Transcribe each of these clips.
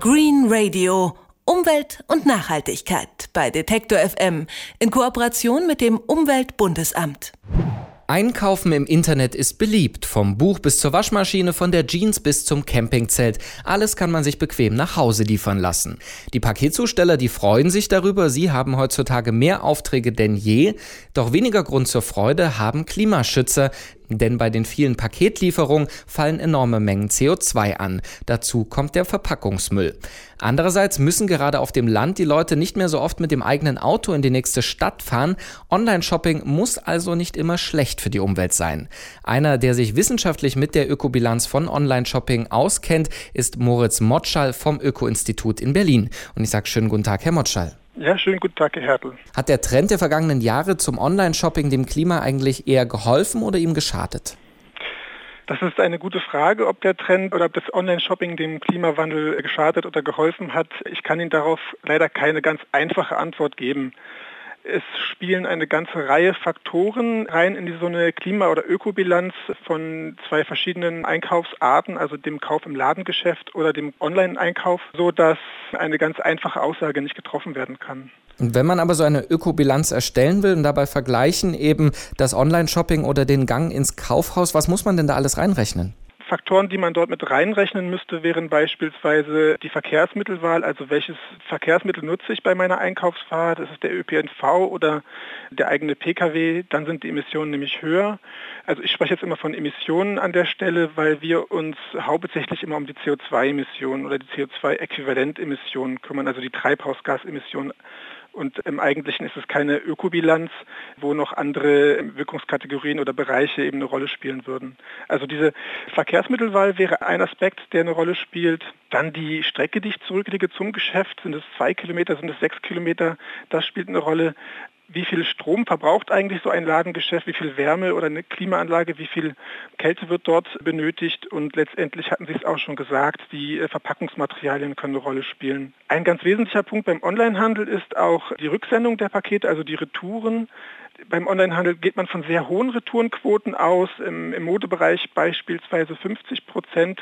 Green Radio. Umwelt und Nachhaltigkeit bei Detektor FM in Kooperation mit dem Umweltbundesamt. Einkaufen im Internet ist beliebt. Vom Buch bis zur Waschmaschine, von der Jeans bis zum Campingzelt. Alles kann man sich bequem nach Hause liefern lassen. Die Paketzusteller, die freuen sich darüber. Sie haben heutzutage mehr Aufträge denn je. Doch weniger Grund zur Freude haben Klimaschützer. Denn bei den vielen Paketlieferungen fallen enorme Mengen CO2 an. Dazu kommt der Verpackungsmüll. Andererseits müssen gerade auf dem Land die Leute nicht mehr so oft mit dem eigenen Auto in die nächste Stadt fahren. Online-Shopping muss also nicht immer schlecht für die Umwelt sein. Einer, der sich wissenschaftlich mit der Ökobilanz von Online-Shopping auskennt, ist Moritz Motschall vom Öko-Institut in Berlin. Und ich sage schönen guten Tag, Herr Motschall. Ja, schönen guten Tag, Herr Hertel. Hat der Trend der vergangenen Jahre zum Online-Shopping dem Klima eigentlich eher geholfen oder ihm geschadet? Das ist eine gute Frage, ob der Trend oder ob das Online-Shopping dem Klimawandel geschadet oder geholfen hat. Ich kann Ihnen darauf leider keine ganz einfache Antwort geben. Es spielen eine ganze Reihe Faktoren rein in so eine Klima- oder Ökobilanz von zwei verschiedenen Einkaufsarten, also dem Kauf im Ladengeschäft oder dem Online-Einkauf, so dass eine ganz einfache Aussage nicht getroffen werden kann. Und wenn man aber so eine Ökobilanz erstellen will und dabei vergleichen eben das Online-Shopping oder den Gang ins Kaufhaus, was muss man denn da alles reinrechnen? Faktoren, die man dort mit reinrechnen müsste, wären beispielsweise die Verkehrsmittelwahl, also welches Verkehrsmittel nutze ich bei meiner Einkaufsfahrt, ist es der ÖPNV oder der eigene Pkw, dann sind die Emissionen nämlich höher. Also ich spreche jetzt immer von Emissionen an der Stelle, weil wir uns hauptsächlich immer um die CO2-Emissionen oder die CO2-Äquivalentemissionen kümmern, also die Treibhausgasemissionen und im Eigentlichen ist es keine Ökobilanz, wo noch andere Wirkungskategorien oder Bereiche eben eine Rolle spielen würden. Also diese Verkehrsmittelwahl wäre ein Aspekt, der eine Rolle spielt. Dann die Strecke, die ich zurücklege zum Geschäft. Sind es zwei Kilometer, sind es sechs Kilometer? Das spielt eine Rolle wie viel Strom verbraucht eigentlich so ein Ladengeschäft, wie viel Wärme oder eine Klimaanlage, wie viel Kälte wird dort benötigt? Und letztendlich hatten Sie es auch schon gesagt, die äh, Verpackungsmaterialien können eine Rolle spielen. Ein ganz wesentlicher Punkt beim Onlinehandel ist auch die Rücksendung der Pakete, also die Retouren beim Onlinehandel geht man von sehr hohen Retourenquoten aus. Im, Im, Modebereich beispielsweise 50 Prozent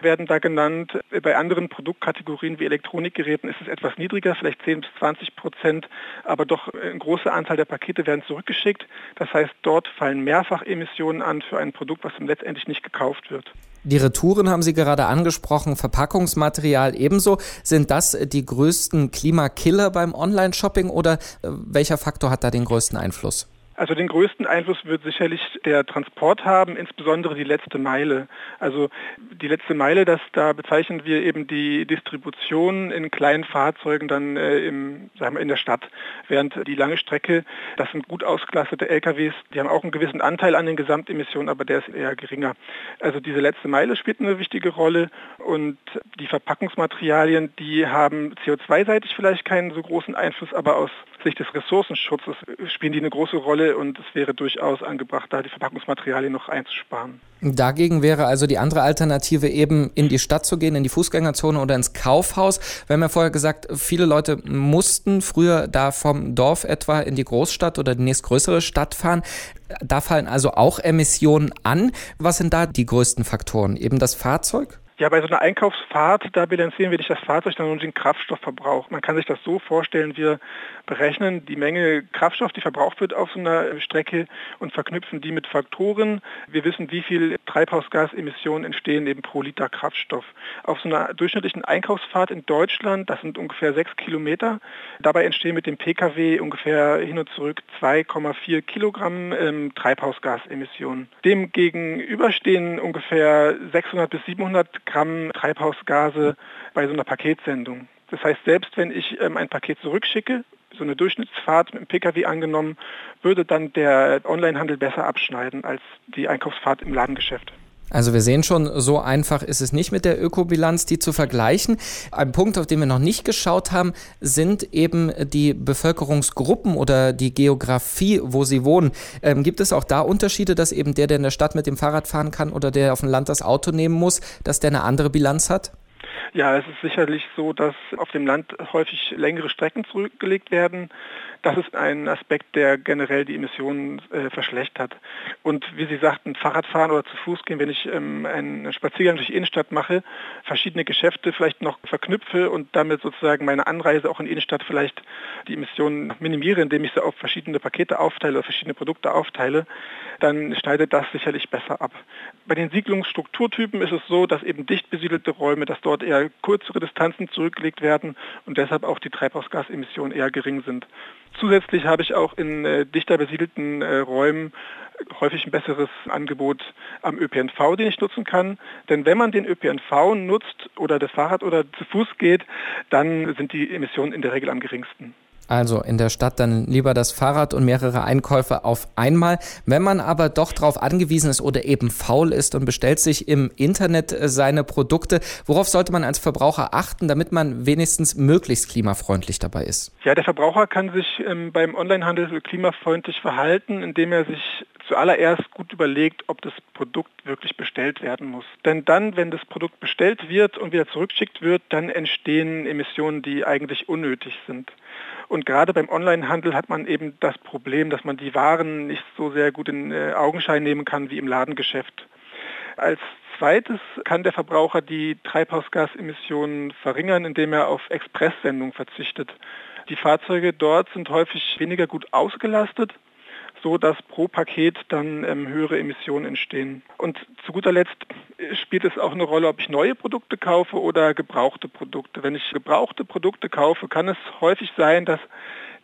werden da genannt. Bei anderen Produktkategorien wie Elektronikgeräten ist es etwas niedriger, vielleicht 10 bis 20 Prozent, aber doch ein großer Anteil der Pakete werden zurückgeschickt. Das heißt, dort fallen Mehrfachemissionen an für ein Produkt, was letztendlich nicht gekauft wird. Die Retouren haben Sie gerade angesprochen, Verpackungsmaterial ebenso. Sind das die größten Klimakiller beim Online-Shopping oder äh, welcher Faktor hat da den größten Einfluss? Also den größten Einfluss wird sicherlich der Transport haben, insbesondere die letzte Meile. Also die letzte Meile, das, da bezeichnen wir eben die Distribution in kleinen Fahrzeugen dann äh, im, sagen wir, in der Stadt. Während die lange Strecke, das sind gut ausgelassete LKWs, die haben auch einen gewissen Anteil an den Gesamtemissionen, aber der ist eher geringer. Also diese letzte Meile spielt eine wichtige Rolle und die Verpackungsmaterialien, die haben CO2-seitig vielleicht keinen so großen Einfluss, aber aus Sicht des Ressourcenschutzes spielen die eine große Rolle und es wäre durchaus angebracht, da die Verpackungsmaterialien noch einzusparen. Dagegen wäre also die andere Alternative eben in die Stadt zu gehen, in die Fußgängerzone oder ins Kaufhaus. Wir haben ja vorher gesagt, viele Leute mussten früher da vom Dorf etwa in die Großstadt oder die nächstgrößere Stadt fahren. Da fallen also auch Emissionen an. Was sind da die größten Faktoren? Eben das Fahrzeug? Ja, bei so einer Einkaufsfahrt, da bilanzieren wir nicht das Fahrzeug, sondern den Kraftstoffverbrauch. Man kann sich das so vorstellen, wir berechnen die Menge Kraftstoff, die verbraucht wird auf so einer Strecke und verknüpfen die mit Faktoren. Wir wissen, wie viel Treibhausgasemissionen entstehen eben pro Liter Kraftstoff. Auf so einer durchschnittlichen Einkaufsfahrt in Deutschland, das sind ungefähr sechs Kilometer, dabei entstehen mit dem Pkw ungefähr hin und zurück 2,4 Kilogramm ähm, Treibhausgasemissionen. Dem gegenüber stehen ungefähr 600 bis 700 Gramm Treibhausgase bei so einer Paketsendung. Das heißt, selbst wenn ich ähm, ein Paket zurückschicke, so eine Durchschnittsfahrt mit dem Pkw angenommen, würde dann der Onlinehandel besser abschneiden als die Einkaufsfahrt im Ladengeschäft. Also wir sehen schon, so einfach ist es nicht mit der Ökobilanz, die zu vergleichen. Ein Punkt, auf den wir noch nicht geschaut haben, sind eben die Bevölkerungsgruppen oder die Geografie, wo sie wohnen. Ähm, gibt es auch da Unterschiede, dass eben der, der in der Stadt mit dem Fahrrad fahren kann oder der auf dem Land das Auto nehmen muss, dass der eine andere Bilanz hat? Ja, es ist sicherlich so, dass auf dem Land häufig längere Strecken zurückgelegt werden. Das ist ein Aspekt, der generell die Emissionen äh, verschlechtert. Und wie Sie sagten, Fahrradfahren oder zu Fuß gehen, wenn ich ähm, einen Spaziergang durch die Innenstadt mache, verschiedene Geschäfte vielleicht noch verknüpfe und damit sozusagen meine Anreise auch in die Innenstadt vielleicht die Emissionen minimiere, indem ich sie auf verschiedene Pakete aufteile oder verschiedene Produkte aufteile, dann schneidet das sicherlich besser ab. Bei den Siedlungsstrukturtypen ist es so, dass eben dicht besiedelte Räume, dass dort eher kürzere Distanzen zurückgelegt werden und deshalb auch die Treibhausgasemissionen eher gering sind. Zusätzlich habe ich auch in äh, dichter besiedelten äh, Räumen häufig ein besseres Angebot am ÖPNV, den ich nutzen kann. Denn wenn man den ÖPNV nutzt oder das Fahrrad oder zu Fuß geht, dann sind die Emissionen in der Regel am geringsten. Also in der Stadt dann lieber das Fahrrad und mehrere Einkäufe auf einmal. Wenn man aber doch darauf angewiesen ist oder eben faul ist und bestellt sich im Internet äh, seine Produkte, worauf sollte man als Verbraucher achten, damit man wenigstens möglichst klimafreundlich dabei ist? Ja, der Verbraucher kann sich ähm, beim Onlinehandel klimafreundlich verhalten, indem er sich zuallererst gut überlegt, ob das Produkt wirklich bestellt werden muss. Denn dann, wenn das Produkt bestellt wird und wieder zurückgeschickt wird, dann entstehen Emissionen, die eigentlich unnötig sind. Und gerade beim Onlinehandel hat man eben das Problem, dass man die Waren nicht so sehr gut in äh, Augenschein nehmen kann wie im Ladengeschäft. Als zweites kann der Verbraucher die Treibhausgasemissionen verringern, indem er auf Expresssendung verzichtet. Die Fahrzeuge dort sind häufig weniger gut ausgelastet so, dass pro Paket dann ähm, höhere Emissionen entstehen. Und zu guter Letzt spielt es auch eine Rolle, ob ich neue Produkte kaufe oder gebrauchte Produkte. Wenn ich gebrauchte Produkte kaufe, kann es häufig sein, dass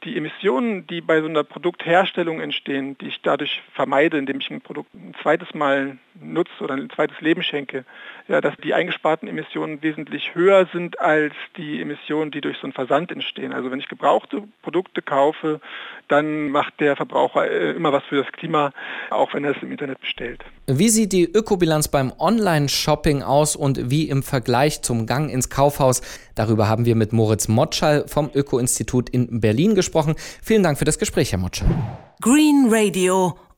die Emissionen, die bei so einer Produktherstellung entstehen, die ich dadurch vermeide, indem ich ein Produkt ein zweites Mal nutze oder ein zweites Leben schenke, ja, dass die eingesparten Emissionen wesentlich höher sind als die Emissionen, die durch so einen Versand entstehen. Also wenn ich gebrauchte Produkte kaufe, dann macht der Verbraucher äh, immer was für das Klima, auch wenn er es im Internet bestellt. Wie sieht die Ökobilanz beim Online-Shopping aus und wie im Vergleich zum Gang ins Kaufhaus? Darüber haben wir mit Moritz Motschall vom Öko-Institut in Berlin gesprochen. Vielen Dank für das Gespräch, Herr Motschall. Green Radio